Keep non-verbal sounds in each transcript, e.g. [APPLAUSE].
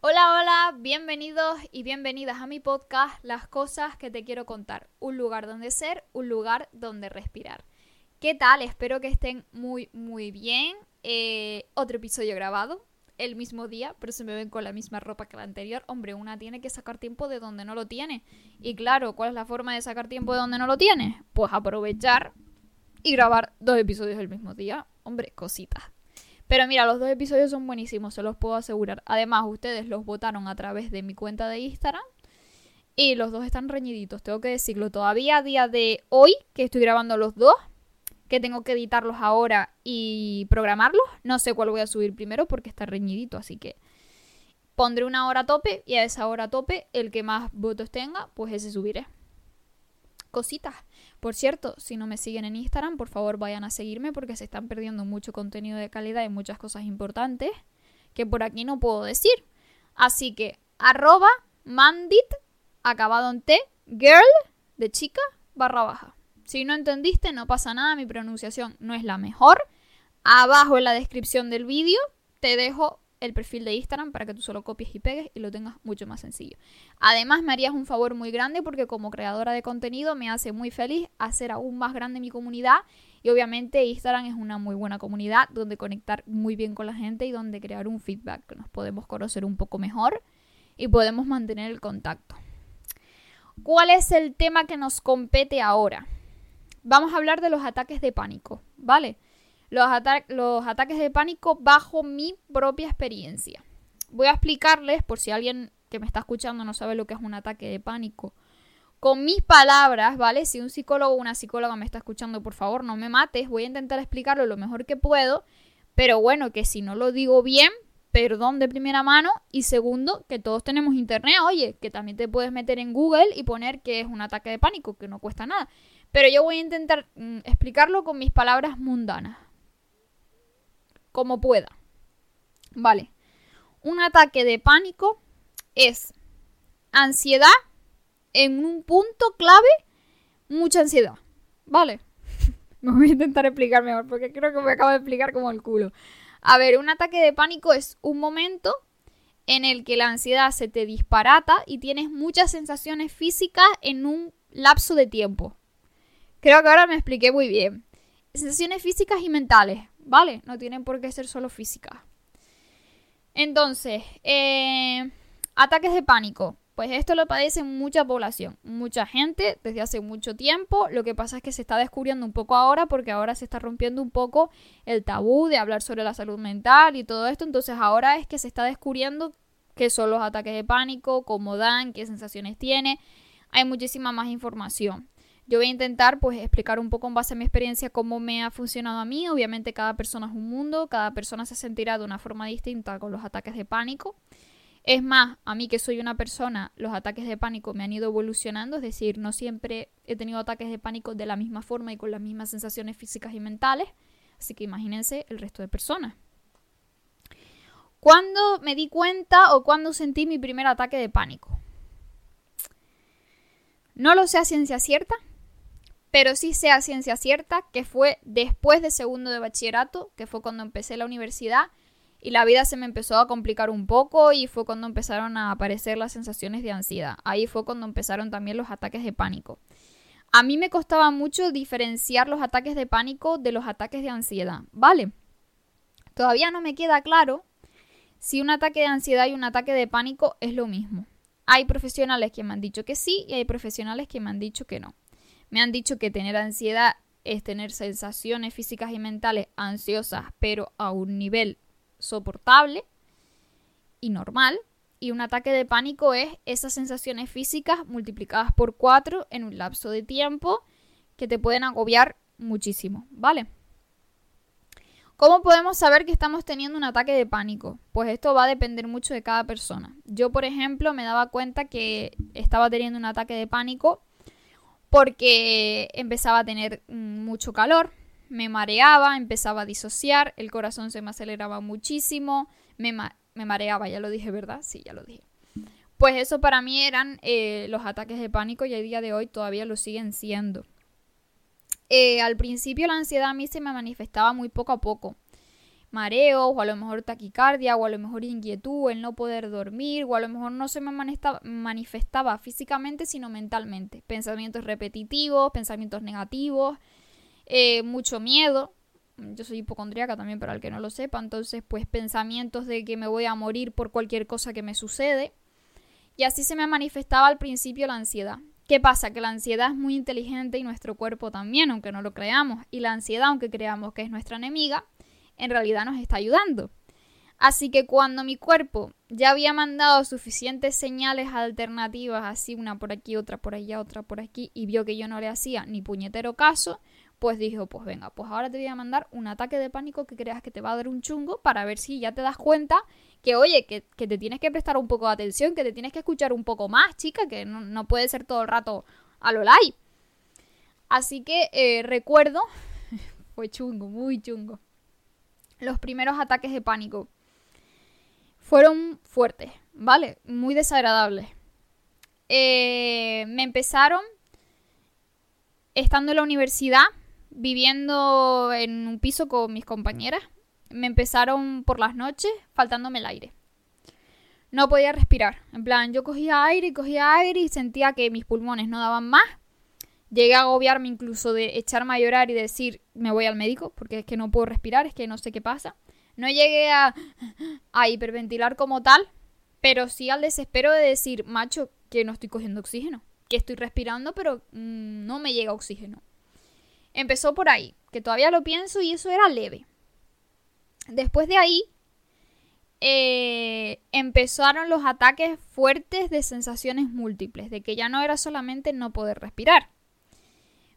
Hola, hola, bienvenidos y bienvenidas a mi podcast Las cosas que te quiero contar. Un lugar donde ser, un lugar donde respirar. ¿Qué tal? Espero que estén muy, muy bien. Eh, otro episodio grabado el mismo día, pero se me ven con la misma ropa que la anterior. Hombre, una tiene que sacar tiempo de donde no lo tiene. Y claro, ¿cuál es la forma de sacar tiempo de donde no lo tiene? Pues aprovechar y grabar dos episodios el mismo día. Hombre, cositas. Pero mira, los dos episodios son buenísimos, se los puedo asegurar. Además, ustedes los votaron a través de mi cuenta de Instagram. Y los dos están reñiditos, tengo que decirlo. Todavía a día de hoy, que estoy grabando los dos, que tengo que editarlos ahora y programarlos. No sé cuál voy a subir primero porque está reñidito, así que pondré una hora a tope y a esa hora a tope, el que más votos tenga, pues ese subiré. Cositas. Por cierto, si no me siguen en Instagram, por favor vayan a seguirme porque se están perdiendo mucho contenido de calidad y muchas cosas importantes que por aquí no puedo decir. Así que arroba mandit acabado en T, girl de chica barra baja. Si no entendiste, no pasa nada, mi pronunciación no es la mejor. Abajo en la descripción del vídeo te dejo el perfil de Instagram para que tú solo copies y pegues y lo tengas mucho más sencillo. Además, me harías un favor muy grande porque como creadora de contenido me hace muy feliz hacer aún más grande mi comunidad y obviamente Instagram es una muy buena comunidad donde conectar muy bien con la gente y donde crear un feedback, nos podemos conocer un poco mejor y podemos mantener el contacto. ¿Cuál es el tema que nos compete ahora? Vamos a hablar de los ataques de pánico, ¿vale? Los, ataques de pánico bajo mi propia experiencia. Voy a explicarles, por si alguien que me está escuchando no sabe lo que es un ataque de pánico, con mis palabras, ¿vale? Si un psicólogo o una psicóloga me está escuchando, por favor, no me mates. Voy a intentar explicarlo lo mejor que puedo. Pero bueno, que si no lo digo bien, perdón de primera mano. Y segundo, que todos tenemos internet. Oye, que también te puedes meter en Google y poner que es un ataque de pánico, que no cuesta nada. Pero yo voy a intentar mm, explicarlo con mis palabras mundanas como pueda. Vale. Un ataque de pánico es ansiedad en un punto clave, mucha ansiedad. Vale. [LAUGHS] me voy a intentar explicar mejor porque creo que me acabo de explicar como el culo. A ver, un ataque de pánico es un momento en el que la ansiedad se te disparata y tienes muchas sensaciones físicas en un lapso de tiempo. Creo que ahora me expliqué muy bien. Sensaciones físicas y mentales. ¿Vale? No tienen por qué ser solo físicas. Entonces, eh, ataques de pánico. Pues esto lo padece mucha población, mucha gente desde hace mucho tiempo. Lo que pasa es que se está descubriendo un poco ahora porque ahora se está rompiendo un poco el tabú de hablar sobre la salud mental y todo esto. Entonces ahora es que se está descubriendo qué son los ataques de pánico, cómo dan, qué sensaciones tiene. Hay muchísima más información. Yo voy a intentar pues explicar un poco en base a mi experiencia cómo me ha funcionado a mí. Obviamente cada persona es un mundo, cada persona se sentirá de una forma distinta con los ataques de pánico. Es más, a mí que soy una persona, los ataques de pánico me han ido evolucionando, es decir, no siempre he tenido ataques de pánico de la misma forma y con las mismas sensaciones físicas y mentales. Así que imagínense el resto de personas. ¿Cuándo me di cuenta o cuándo sentí mi primer ataque de pánico? No lo sé a ciencia cierta, pero sí sea ciencia cierta que fue después de segundo de bachillerato, que fue cuando empecé la universidad y la vida se me empezó a complicar un poco y fue cuando empezaron a aparecer las sensaciones de ansiedad. Ahí fue cuando empezaron también los ataques de pánico. A mí me costaba mucho diferenciar los ataques de pánico de los ataques de ansiedad, ¿vale? Todavía no me queda claro si un ataque de ansiedad y un ataque de pánico es lo mismo. Hay profesionales que me han dicho que sí y hay profesionales que me han dicho que no. Me han dicho que tener ansiedad es tener sensaciones físicas y mentales ansiosas, pero a un nivel soportable y normal. Y un ataque de pánico es esas sensaciones físicas multiplicadas por cuatro en un lapso de tiempo que te pueden agobiar muchísimo, ¿vale? ¿Cómo podemos saber que estamos teniendo un ataque de pánico? Pues esto va a depender mucho de cada persona. Yo, por ejemplo, me daba cuenta que estaba teniendo un ataque de pánico porque empezaba a tener mm, mucho calor, me mareaba, empezaba a disociar, el corazón se me aceleraba muchísimo, me, mareaba, ya lo dije, ¿verdad? Sí, ya lo dije. Pues eso para mí eran eh, los ataques de pánico y a día de hoy todavía lo siguen siendo. Eh, al principio la ansiedad a mí se me manifestaba muy poco a poco. Mareos, o a lo mejor taquicardia, o a lo mejor inquietud, el no poder dormir, o a lo mejor no se me manifestaba físicamente, sino mentalmente. Pensamientos repetitivos, pensamientos negativos, eh, mucho miedo. Yo soy hipocondríaca también, para el que no lo sepa. Entonces, pues pensamientos de que me voy a morir por cualquier cosa que me sucede. Y así se me manifestaba al principio la ansiedad. ¿Qué pasa? Que la ansiedad es muy inteligente y nuestro cuerpo también, aunque no lo creamos. Y la ansiedad, aunque creamos que es nuestra enemiga, en realidad nos está ayudando. Así que cuando mi cuerpo ya había mandado suficientes señales alternativas, así una por aquí, otra por allá, otra por aquí, y vio que yo no le hacía ni puñetero caso, pues dijo, pues venga, pues ahora te voy a mandar un ataque de pánico que creas que te va a dar un chungo para ver si ya te das cuenta que, oye, que, te tienes que prestar un poco de atención, que te tienes que escuchar un poco más, chica, que no, puede ser todo el rato a lo live. Así que eh, recuerdo, [LAUGHS] fue chungo, muy chungo. Los primeros ataques de pánico fueron fuertes, ¿vale? Muy desagradables. Eh, me empezaron estando en la universidad viviendo en un piso con mis compañeras. Me empezaron por las noches faltándome el aire. No podía respirar. En plan, yo cogía aire y cogía aire y sentía que mis pulmones no daban más. Llegué a agobiarme incluso de echarme a llorar y decir, me voy al médico porque es que no puedo respirar, es que no sé qué pasa. No llegué a, a hiperventilar como tal, pero sí al desespero de decir, macho, que no estoy cogiendo oxígeno, que estoy respirando, pero mm, no me llega oxígeno. Empezó por ahí, que todavía lo pienso y eso era leve. Después de ahí, eh, empezaron los ataques fuertes de sensaciones múltiples, de que ya no era solamente no poder respirar.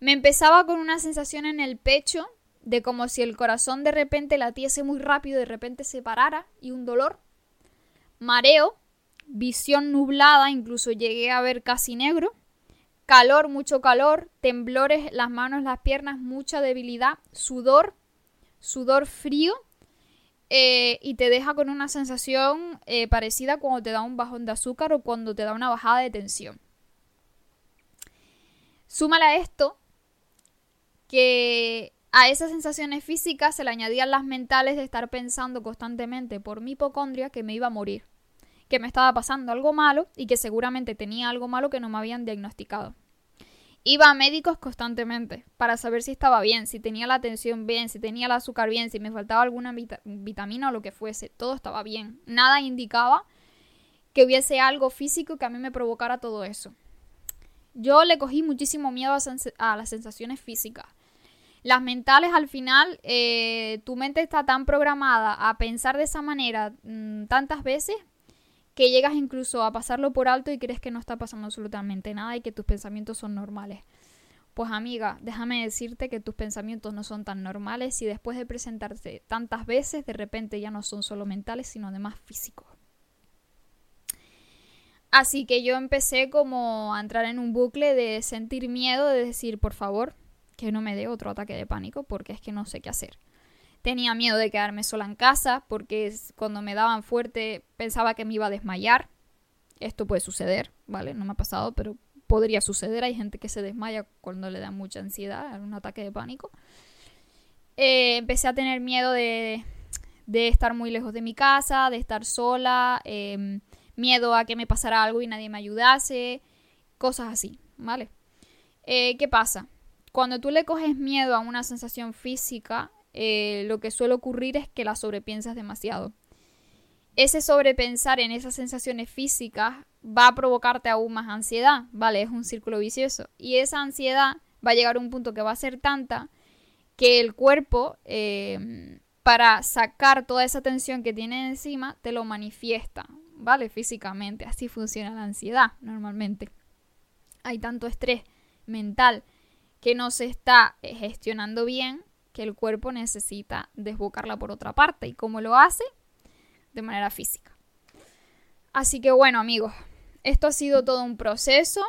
Me empezaba con una sensación en el pecho de como si el corazón de repente latiese muy rápido de repente se parara y un dolor, mareo, visión nublada, incluso llegué a ver casi negro, calor, mucho calor, temblores, las manos, las piernas, mucha debilidad, sudor, sudor frío eh, y te deja con una sensación eh, parecida cuando te da un bajón de azúcar o cuando te da una bajada de tensión. Súmale a esto que a esas sensaciones físicas se le añadían las mentales de estar pensando constantemente por mi hipocondria que me iba a morir que me estaba pasando algo malo y que seguramente tenía algo malo que no me habían diagnosticado. Iba a médicos constantemente para saber si estaba bien, si tenía la tensión bien, si tenía el azúcar bien, si me faltaba alguna vitamina o lo que fuese. Todo estaba bien. Nada indicaba que hubiese algo físico que a mí me provocara todo eso. Yo le cogí muchísimo miedo a, las sensaciones físicas. Las mentales al final, eh, tu mente está tan programada a pensar de esa manera mm, tantas veces que llegas incluso a pasarlo por alto y crees que no está pasando absolutamente nada y que tus pensamientos son normales. Pues amiga, déjame decirte que tus pensamientos no son tan normales y después de presentarse tantas veces, de repente ya no son solo mentales, sino además físicos. Así que yo empecé como a entrar en un bucle de sentir miedo, de decir, por favor, que no me dé otro ataque de pánico porque es que no sé qué hacer. Tenía miedo de quedarme sola en casa porque cuando me daban fuerte pensaba que me iba a desmayar. Esto puede suceder, ¿vale? No me ha pasado, pero podría suceder. Hay gente que se desmaya cuando le da mucha ansiedad, un ataque de pánico. Eh, empecé a tener miedo de, de, estar muy lejos de mi casa, de estar sola, em, miedo a que me pasara algo y nadie me ayudase, cosas así, ¿vale? Eh, ¿Qué pasa? Cuando tú le coges miedo a una sensación física, eh, lo que suele ocurrir es que la sobrepiensas demasiado. Ese sobrepensar en esas sensaciones físicas va a provocarte aún más ansiedad, ¿vale? Es un círculo vicioso. Y esa ansiedad va a llegar a un punto que va a ser tanta que el cuerpo, eh, para sacar toda esa tensión que tiene encima, te lo manifiesta, ¿vale? Físicamente. Así funciona la ansiedad normalmente. Hay tanto estrés mental que no se está gestionando bien que el cuerpo necesita desbocarla por otra parte. ¿Y cómo lo hace? De manera física. Así que bueno amigos, esto ha sido todo un proceso.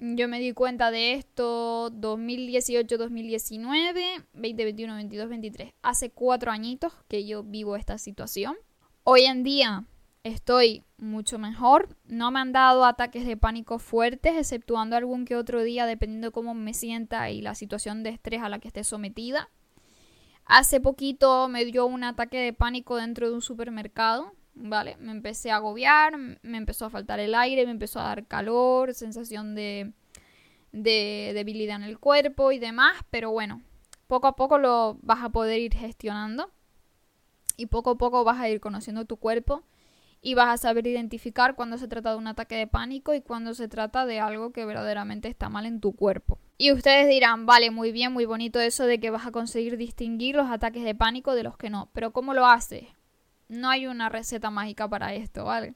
Yo me di cuenta de esto 2018, 2019, 2021, 22, 23. Hace cuatro añitos que yo vivo esta situación. Hoy en día estoy mucho mejor. No me han dado ataques de pánico fuertes, exceptuando algún que otro día, dependiendo cómo me sienta y la situación de estrés a la que esté sometida. Hace poquito me dio un ataque de pánico dentro de un supermercado, ¿vale? Me empecé a agobiar, me empezó a faltar el aire, me empezó a dar calor, sensación de, de debilidad en el cuerpo y demás, pero bueno, poco a poco lo vas a poder ir gestionando y poco a poco vas a ir conociendo tu cuerpo y vas a saber identificar cuando se trata de un ataque de pánico y cuando se trata de algo que verdaderamente está mal en tu cuerpo. Y ustedes dirán, vale, muy bien, muy bonito eso de que vas a conseguir distinguir los ataques de pánico de los que no, pero ¿cómo lo haces? No hay una receta mágica para esto, ¿vale?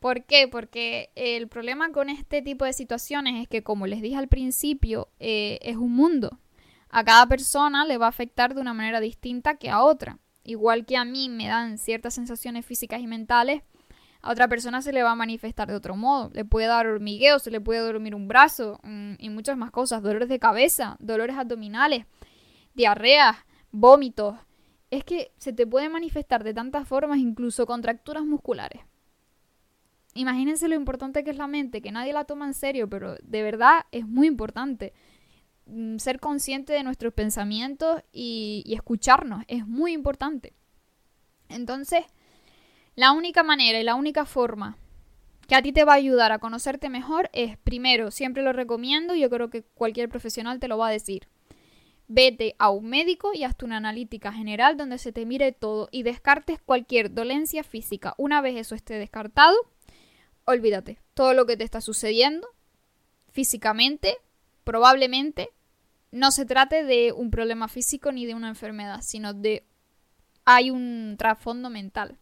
¿Por qué? Porque el problema con este tipo de situaciones es que, como les dije al principio, eh, es un mundo. A cada persona le va a afectar de una manera distinta que a otra. Igual que a mí me dan ciertas sensaciones físicas y mentales, a otra persona se le va a manifestar de otro modo. Le puede dar hormigueo, se le puede dormir un brazo mm, y muchas más cosas. Dolores de cabeza, dolores abdominales, diarreas, vómitos. Es que se te puede manifestar de tantas formas, incluso contracturas musculares. Imagínense lo importante que es la mente, que nadie la toma en serio, pero de verdad es muy importante. Mm, ser consciente de nuestros pensamientos y, escucharnos es muy importante. Entonces, la única manera y la única forma que a ti te va a ayudar a conocerte mejor es, primero, siempre lo recomiendo, yo creo que cualquier profesional te lo va a decir. Vete a un médico y hazte una analítica general donde se te mire todo y descartes cualquier dolencia física. Una vez eso esté descartado, olvídate. Todo lo que te está sucediendo físicamente, probablemente no se trate de un problema físico ni de una enfermedad, sino de hay un trasfondo mental.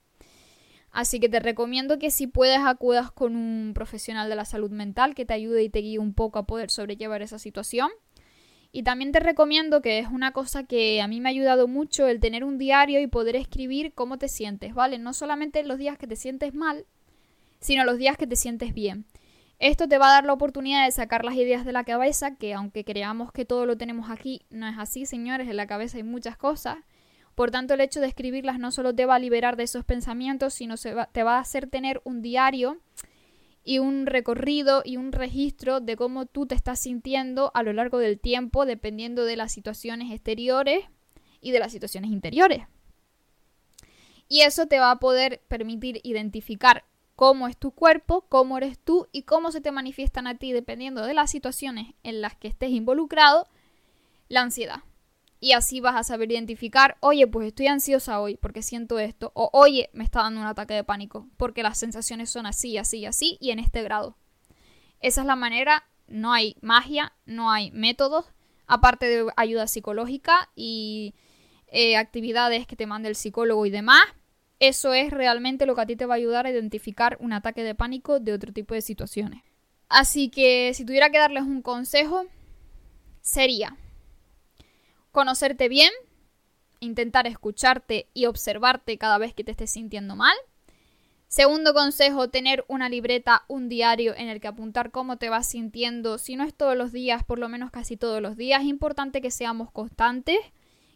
Así que te recomiendo que si puedes acudas con un profesional de la salud mental que te ayude y te guíe un poco a poder sobrellevar esa situación. Y también te recomiendo que es una cosa que a mí me ha ayudado mucho el tener un diario y poder escribir cómo te sientes, ¿vale? No solamente los días que te sientes mal, sino los días que te sientes bien. Esto te va a dar la oportunidad de sacar las ideas de la cabeza, que aunque creamos que todo lo tenemos aquí, no es así, señores, en la cabeza hay muchas cosas. Por tanto, el hecho de escribirlas no solo te va a liberar de esos pensamientos, sino te va a hacer tener un diario y un recorrido y un registro de cómo tú te estás sintiendo a lo largo del tiempo, dependiendo de las situaciones exteriores y de las situaciones interiores. Y eso te va a poder permitir identificar cómo es tu cuerpo, cómo eres tú y cómo se te manifiestan a ti, dependiendo de las situaciones en las que estés involucrado, la ansiedad. Y así vas a saber identificar, oye, pues estoy ansiosa hoy porque siento esto, o oye, me está dando un ataque de pánico porque las sensaciones son así, así, así y en este grado. Esa es la manera, no hay magia, no hay métodos, aparte de ayuda psicológica y eh, actividades que te mande el psicólogo y demás, eso es realmente lo que a ti te va a ayudar a identificar un ataque de pánico de otro tipo de situaciones. Así que si tuviera que darles un consejo, sería conocerte bien, intentar escucharte y observarte cada vez que te estés sintiendo mal. Segundo consejo, tener una libreta, un diario en el que apuntar cómo te vas sintiendo, si no es todos los días, por lo menos casi todos los días. Es importante que seamos constantes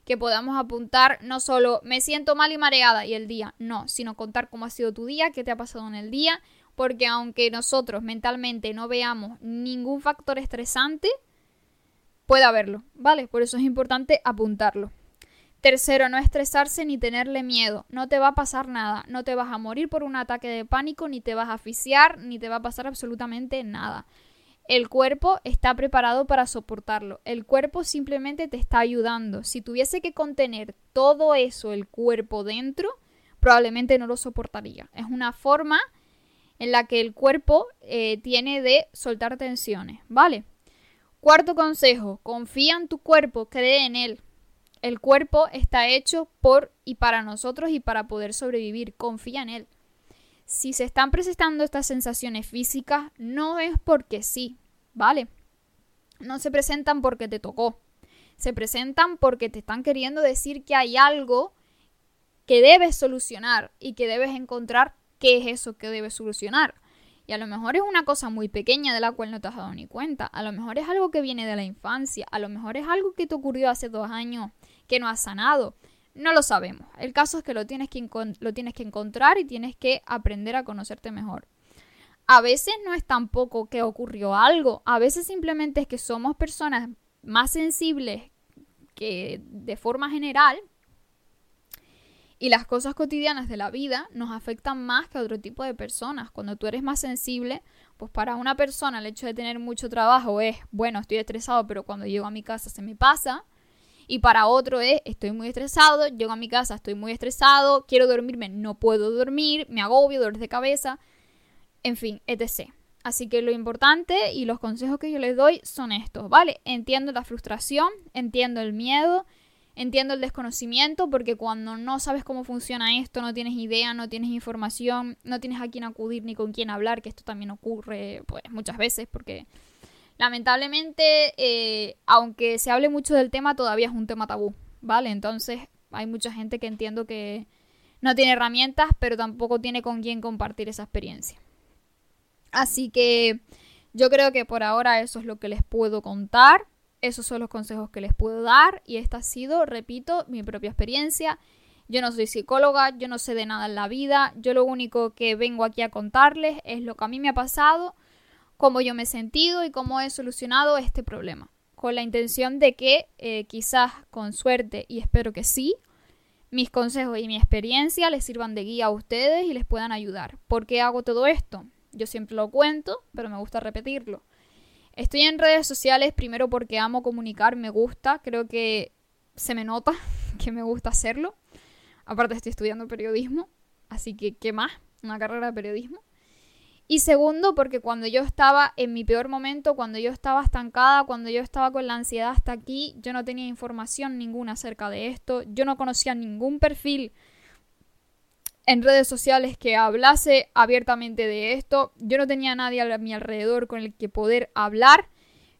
que podamos apuntar no solo me siento mal y mareada y el día, no, sino contar cómo ha sido tu día, qué te ha pasado en el día, porque aunque nosotros mentalmente no veamos ningún factor estresante, puede haberlo, ¿vale? Por eso es importante apuntarlo. Tercero, no estresarse ni tenerle miedo. No te va a pasar nada. No te vas a morir por un ataque de pánico, ni te vas a asfixiar, ni te va a pasar absolutamente nada. El cuerpo está preparado para soportarlo. El cuerpo simplemente te está ayudando. Si tuviese que contener todo eso el cuerpo dentro, probablemente no lo soportaría. Es una forma en la que el cuerpo eh, tiene de soltar tensiones, ¿vale? Cuarto consejo, confía en tu cuerpo, cree en él. El cuerpo está hecho por y para nosotros y para poder sobrevivir, confía en él. Si se están presentando estas sensaciones físicas, no es porque sí, ¿vale? No se presentan porque te tocó. Se presentan porque te están queriendo decir que hay algo que debes solucionar y que debes encontrar qué es eso que debes solucionar. Y a lo mejor es una cosa muy pequeña de la cual no te has dado ni cuenta. A lo mejor es algo que viene de la infancia. A lo mejor es algo que te ocurrió hace dos años que no has sanado. No lo sabemos. El caso es que lo tienes que, lo tienes que encontrar y tienes que aprender a conocerte mejor. A veces no es tampoco que ocurrió algo, a veces simplemente es que somos personas más sensibles que de forma general y las cosas cotidianas de la vida nos afectan más que a otro tipo de personas. Cuando tú eres más sensible, pues para una persona el hecho de tener mucho trabajo es, bueno, estoy estresado, pero cuando llego a mi casa se me pasa. Y para otro es, estoy muy estresado, llego a mi casa, estoy muy estresado, quiero dormirme, no puedo dormir, me agobio, dolores de cabeza, en fin, etc. Así que lo importante y los consejos que yo les doy son estos, ¿vale? Entiendo la frustración, entiendo el miedo, Entiendo el desconocimiento porque cuando no sabes cómo funciona esto, no tienes idea, no tienes información, no tienes a quién acudir ni con quién hablar, que esto también ocurre pues muchas veces porque lamentablemente, eh, aunque se hable mucho del tema, todavía es un tema tabú, ¿vale? Entonces hay mucha gente que entiendo que no tiene herramientas, pero tampoco tiene con quién compartir esa experiencia. Así que yo creo que por ahora eso es lo que les puedo contar. Esos son los consejos que les puedo dar y esta ha sido, repito, mi propia experiencia. Yo no soy psicóloga, yo no sé de nada en la vida, yo lo único que vengo aquí a contarles es lo que a mí me ha pasado, cómo yo me he sentido y cómo he solucionado este problema. Con la intención de que eh, quizás con suerte, y espero que sí, mis consejos y mi experiencia les sirvan de guía a ustedes y les puedan ayudar. ¿Por qué hago todo esto? Yo siempre lo cuento, pero me gusta repetirlo. Estoy en redes sociales primero porque amo comunicar, me gusta, creo que se me nota [LAUGHS] que me gusta hacerlo. Aparte estoy estudiando periodismo, así que ¿qué más? Una carrera de periodismo. Y segundo, porque cuando yo estaba en mi peor momento, cuando yo estaba estancada, cuando yo estaba con la ansiedad hasta aquí, yo no tenía información ninguna acerca de esto, yo no conocía ningún perfil en redes sociales que hablase abiertamente de esto. Yo no tenía nadie a mi alrededor con el que poder hablar.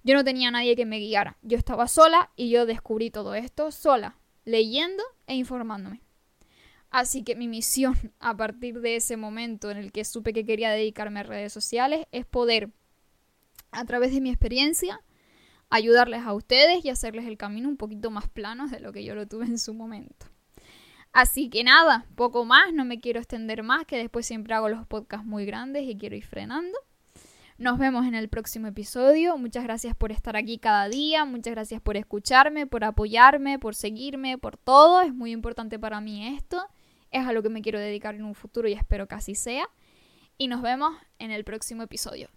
Yo no tenía nadie que me guiara. Yo estaba sola y yo descubrí todo esto sola, leyendo e informándome. Así que mi misión [LAUGHS] a partir de ese momento en el que supe que quería dedicarme a redes sociales es poder, a través de mi experiencia, ayudarles a ustedes y hacerles el camino un poquito más plano de lo que yo lo tuve en su momento. Así que nada, poco más, no me quiero extender más, que después siempre hago los podcasts muy grandes y quiero ir frenando. Nos vemos en el próximo episodio. Muchas gracias por estar aquí cada día, muchas gracias por escucharme, por apoyarme, por seguirme, por todo. Es muy importante para mí esto. Es a lo que me quiero dedicar en un futuro y espero que así sea. Y nos vemos en el próximo episodio.